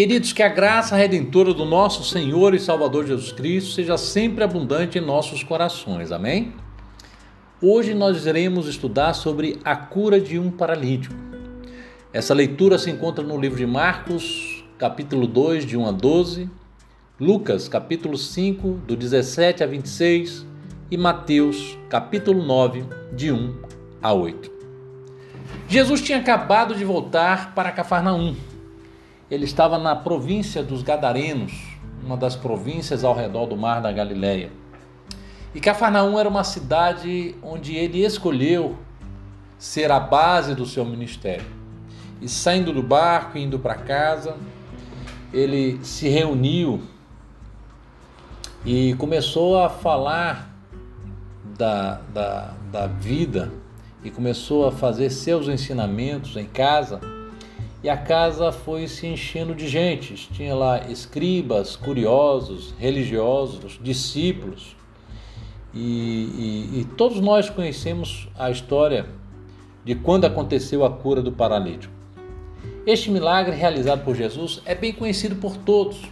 Queridos, que a graça redentora do nosso Senhor e Salvador Jesus Cristo seja sempre abundante em nossos corações. Amém? Hoje nós iremos estudar sobre a cura de um paralítico. Essa leitura se encontra no livro de Marcos, capítulo 2, de 1 a 12, Lucas, capítulo 5, do 17 a 26 e Mateus, capítulo 9, de 1 a 8. Jesus tinha acabado de voltar para Cafarnaum. Ele estava na província dos Gadarenos, uma das províncias ao redor do mar da Galileia. E Cafarnaum era uma cidade onde ele escolheu ser a base do seu ministério. E saindo do barco, indo para casa, ele se reuniu e começou a falar da, da, da vida e começou a fazer seus ensinamentos em casa. E a casa foi se enchendo de gente. Tinha lá escribas, curiosos, religiosos, discípulos. E, e, e todos nós conhecemos a história de quando aconteceu a cura do paralítico. Este milagre realizado por Jesus é bem conhecido por todos.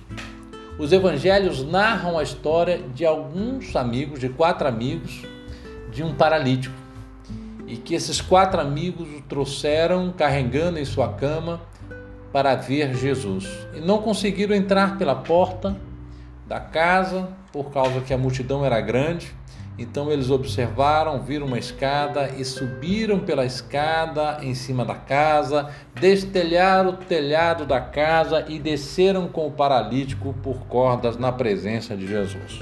Os evangelhos narram a história de alguns amigos, de quatro amigos, de um paralítico e que esses quatro amigos o trouxeram carregando em sua cama para ver Jesus. E não conseguiram entrar pela porta da casa por causa que a multidão era grande. Então eles observaram, viram uma escada e subiram pela escada em cima da casa, destelharam o telhado da casa e desceram com o paralítico por cordas na presença de Jesus.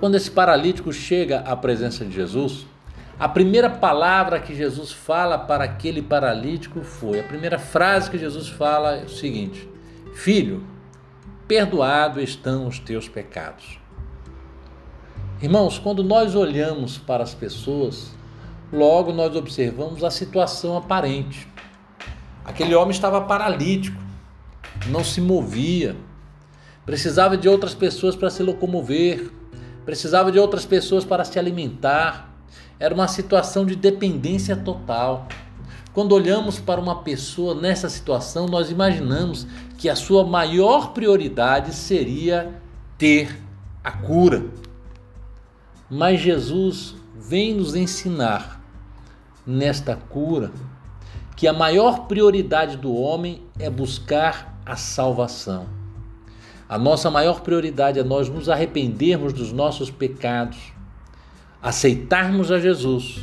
Quando esse paralítico chega à presença de Jesus, a primeira palavra que Jesus fala para aquele paralítico foi, a primeira frase que Jesus fala é o seguinte: Filho, perdoado estão os teus pecados. Irmãos, quando nós olhamos para as pessoas, logo nós observamos a situação aparente. Aquele homem estava paralítico, não se movia, precisava de outras pessoas para se locomover, precisava de outras pessoas para se alimentar era uma situação de dependência total. Quando olhamos para uma pessoa nessa situação, nós imaginamos que a sua maior prioridade seria ter a cura. Mas Jesus vem nos ensinar nesta cura que a maior prioridade do homem é buscar a salvação. A nossa maior prioridade é nós nos arrependermos dos nossos pecados, aceitarmos a Jesus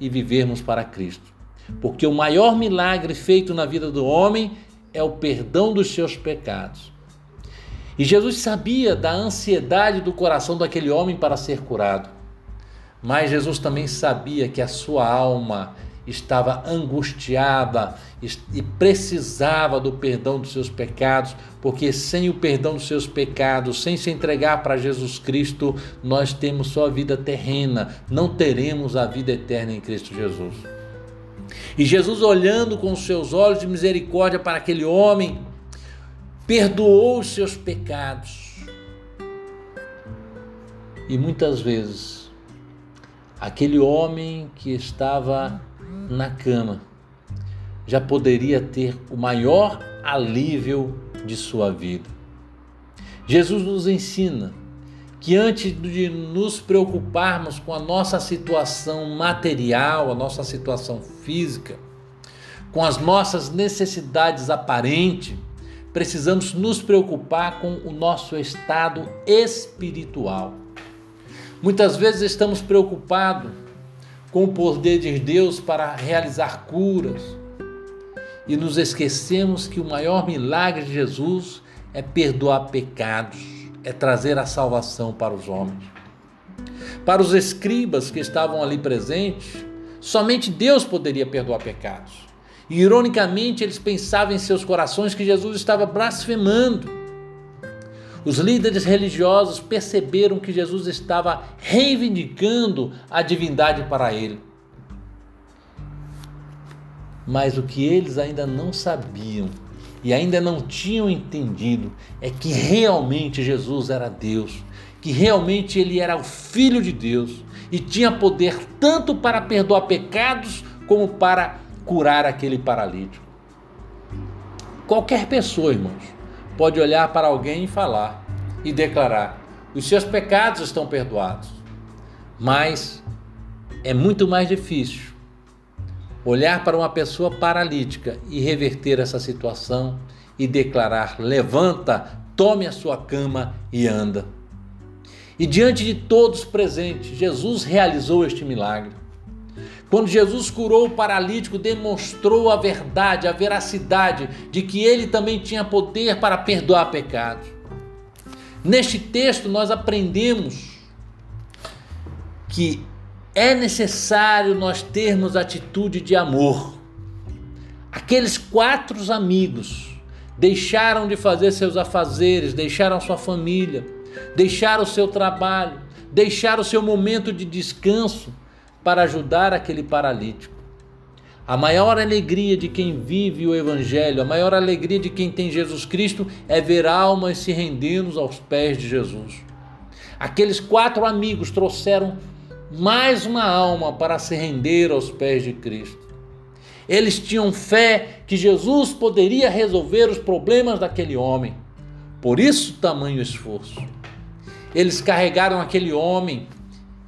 e vivermos para Cristo. Porque o maior milagre feito na vida do homem é o perdão dos seus pecados. E Jesus sabia da ansiedade do coração daquele homem para ser curado. Mas Jesus também sabia que a sua alma estava angustiada e precisava do perdão dos seus pecados, porque sem o perdão dos seus pecados, sem se entregar para Jesus Cristo, nós temos só a vida terrena, não teremos a vida eterna em Cristo Jesus. E Jesus, olhando com seus olhos de misericórdia para aquele homem, perdoou os seus pecados. E muitas vezes, aquele homem que estava na cama, já poderia ter o maior alívio de sua vida. Jesus nos ensina que antes de nos preocuparmos com a nossa situação material, a nossa situação física, com as nossas necessidades aparentes, precisamos nos preocupar com o nosso estado espiritual. Muitas vezes estamos preocupados com o poder de Deus para realizar curas. E nos esquecemos que o maior milagre de Jesus é perdoar pecados, é trazer a salvação para os homens. Para os escribas que estavam ali presentes, somente Deus poderia perdoar pecados. E ironicamente, eles pensavam em seus corações que Jesus estava blasfemando os líderes religiosos perceberam que Jesus estava reivindicando a divindade para ele. Mas o que eles ainda não sabiam e ainda não tinham entendido é que realmente Jesus era Deus, que realmente ele era o Filho de Deus e tinha poder tanto para perdoar pecados como para curar aquele paralítico. Qualquer pessoa, irmãos, pode olhar para alguém e falar e declarar: os seus pecados estão perdoados. Mas é muito mais difícil olhar para uma pessoa paralítica e reverter essa situação e declarar: levanta, tome a sua cama e anda. E diante de todos presentes, Jesus realizou este milagre. Quando Jesus curou o paralítico, demonstrou a verdade, a veracidade de que ele também tinha poder para perdoar pecados. Neste texto, nós aprendemos que é necessário nós termos atitude de amor. Aqueles quatro amigos deixaram de fazer seus afazeres, deixaram sua família, deixaram o seu trabalho, deixaram o seu momento de descanso para ajudar aquele paralítico. A maior alegria de quem vive o Evangelho, a maior alegria de quem tem Jesus Cristo é ver almas se rendendo aos pés de Jesus. Aqueles quatro amigos trouxeram mais uma alma para se render aos pés de Cristo. Eles tinham fé que Jesus poderia resolver os problemas daquele homem. Por isso, tamanho esforço. Eles carregaram aquele homem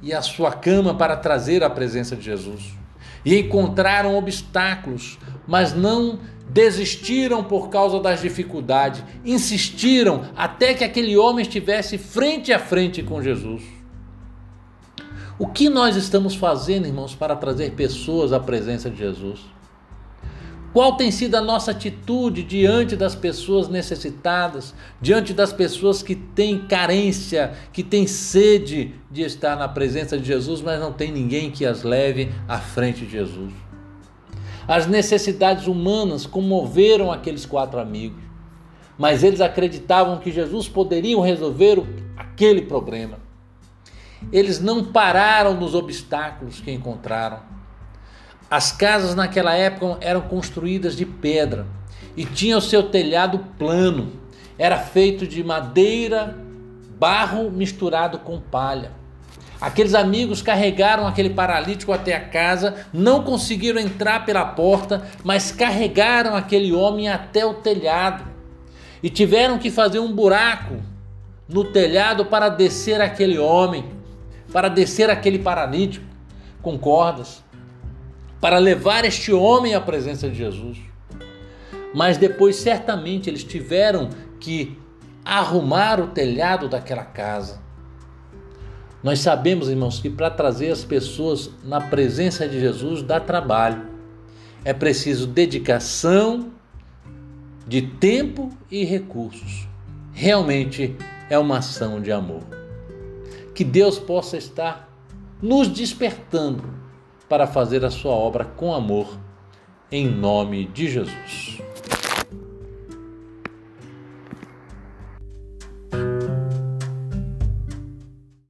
e a sua cama para trazer a presença de Jesus. E encontraram obstáculos, mas não desistiram por causa das dificuldades, insistiram até que aquele homem estivesse frente a frente com Jesus. O que nós estamos fazendo, irmãos, para trazer pessoas à presença de Jesus? Qual tem sido a nossa atitude diante das pessoas necessitadas, diante das pessoas que têm carência, que têm sede de estar na presença de Jesus, mas não tem ninguém que as leve à frente de Jesus? As necessidades humanas comoveram aqueles quatro amigos, mas eles acreditavam que Jesus poderia resolver aquele problema. Eles não pararam nos obstáculos que encontraram. As casas naquela época eram construídas de pedra e tinha o seu telhado plano. Era feito de madeira, barro misturado com palha. Aqueles amigos carregaram aquele paralítico até a casa, não conseguiram entrar pela porta, mas carregaram aquele homem até o telhado e tiveram que fazer um buraco no telhado para descer aquele homem para descer aquele paralítico com cordas, para levar este homem à presença de Jesus. Mas depois, certamente, eles tiveram que arrumar o telhado daquela casa. Nós sabemos, irmãos, que para trazer as pessoas na presença de Jesus dá trabalho. É preciso dedicação de tempo e recursos. Realmente é uma ação de amor que Deus possa estar nos despertando para fazer a sua obra com amor, em nome de Jesus.